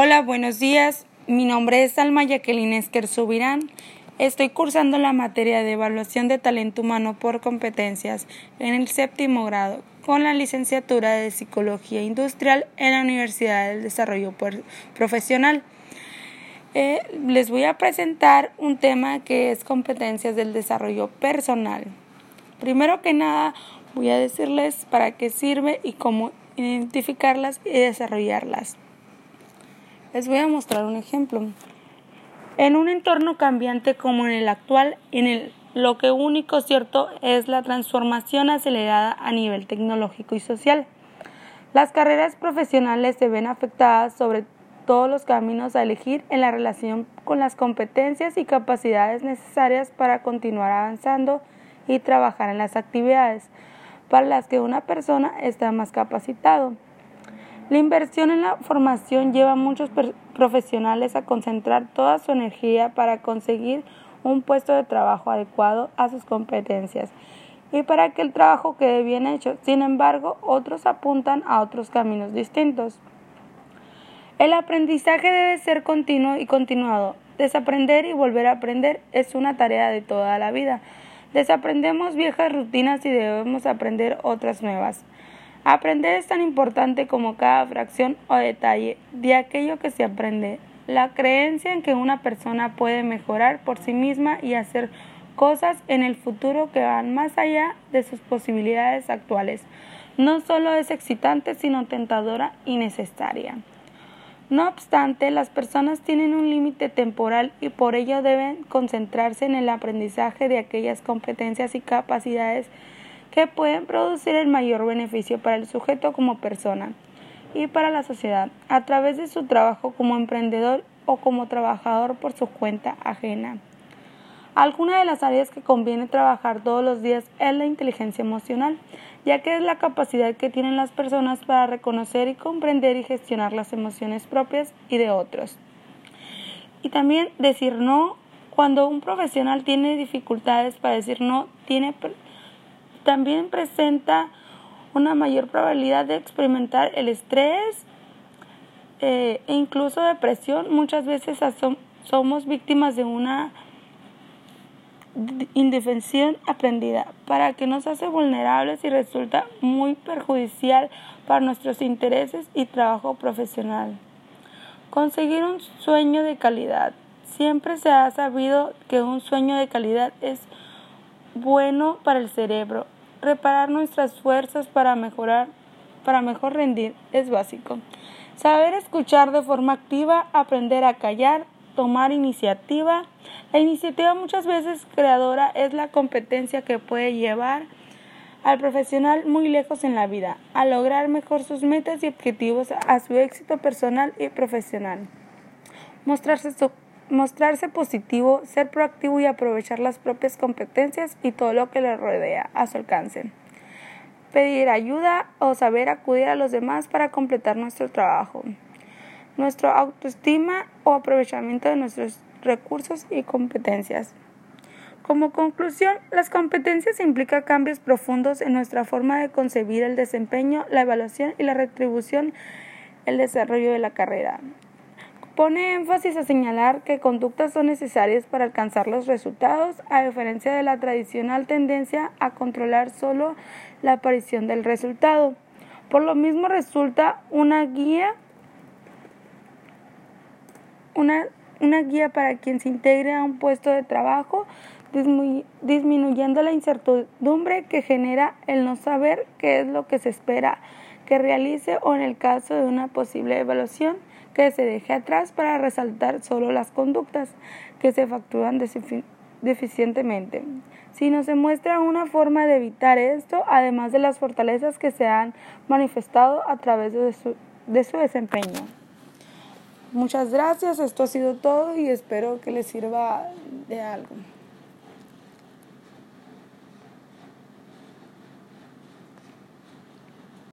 Hola, buenos días. Mi nombre es Alma Jacqueline Esquer Subirán. Estoy cursando la materia de evaluación de talento humano por competencias en el séptimo grado con la licenciatura de Psicología Industrial en la Universidad del Desarrollo Profesional. Eh, les voy a presentar un tema que es competencias del desarrollo personal. Primero que nada, voy a decirles para qué sirve y cómo identificarlas y desarrollarlas. Les voy a mostrar un ejemplo. En un entorno cambiante como en el actual, en el, lo que único cierto es la transformación acelerada a nivel tecnológico y social. Las carreras profesionales se ven afectadas sobre todos los caminos a elegir en la relación con las competencias y capacidades necesarias para continuar avanzando y trabajar en las actividades para las que una persona está más capacitado. La inversión en la formación lleva a muchos profesionales a concentrar toda su energía para conseguir un puesto de trabajo adecuado a sus competencias y para que el trabajo quede bien hecho. Sin embargo, otros apuntan a otros caminos distintos. El aprendizaje debe ser continuo y continuado. Desaprender y volver a aprender es una tarea de toda la vida. Desaprendemos viejas rutinas y debemos aprender otras nuevas. Aprender es tan importante como cada fracción o detalle de aquello que se aprende. La creencia en que una persona puede mejorar por sí misma y hacer cosas en el futuro que van más allá de sus posibilidades actuales no solo es excitante, sino tentadora y necesaria. No obstante, las personas tienen un límite temporal y por ello deben concentrarse en el aprendizaje de aquellas competencias y capacidades que pueden producir el mayor beneficio para el sujeto como persona y para la sociedad a través de su trabajo como emprendedor o como trabajador por su cuenta ajena. Alguna de las áreas que conviene trabajar todos los días es la inteligencia emocional, ya que es la capacidad que tienen las personas para reconocer y comprender y gestionar las emociones propias y de otros. Y también decir no cuando un profesional tiene dificultades para decir no, tiene también presenta una mayor probabilidad de experimentar el estrés eh, e incluso depresión. Muchas veces somos víctimas de una indefensión aprendida, para que nos hace vulnerables y resulta muy perjudicial para nuestros intereses y trabajo profesional. Conseguir un sueño de calidad. Siempre se ha sabido que un sueño de calidad es bueno para el cerebro reparar nuestras fuerzas para mejorar, para mejor rendir es básico. Saber escuchar de forma activa, aprender a callar, tomar iniciativa. La iniciativa muchas veces creadora es la competencia que puede llevar al profesional muy lejos en la vida, a lograr mejor sus metas y objetivos, a su éxito personal y profesional. Mostrarse mostrarse positivo, ser proactivo y aprovechar las propias competencias y todo lo que le rodea a su alcance. Pedir ayuda o saber acudir a los demás para completar nuestro trabajo. Nuestra autoestima o aprovechamiento de nuestros recursos y competencias. Como conclusión, las competencias implican cambios profundos en nuestra forma de concebir el desempeño, la evaluación y la retribución, el desarrollo de la carrera. Pone énfasis a señalar que conductas son necesarias para alcanzar los resultados, a diferencia de la tradicional tendencia a controlar solo la aparición del resultado. Por lo mismo resulta una guía una, una guía para quien se integre a un puesto de trabajo, disminuyendo la incertidumbre que genera el no saber qué es lo que se espera que realice o en el caso de una posible evaluación que se deje atrás para resaltar solo las conductas que se facturan deficientemente. Si no se muestra una forma de evitar esto, además de las fortalezas que se han manifestado a través de su, de su desempeño. Muchas gracias, esto ha sido todo y espero que les sirva de algo.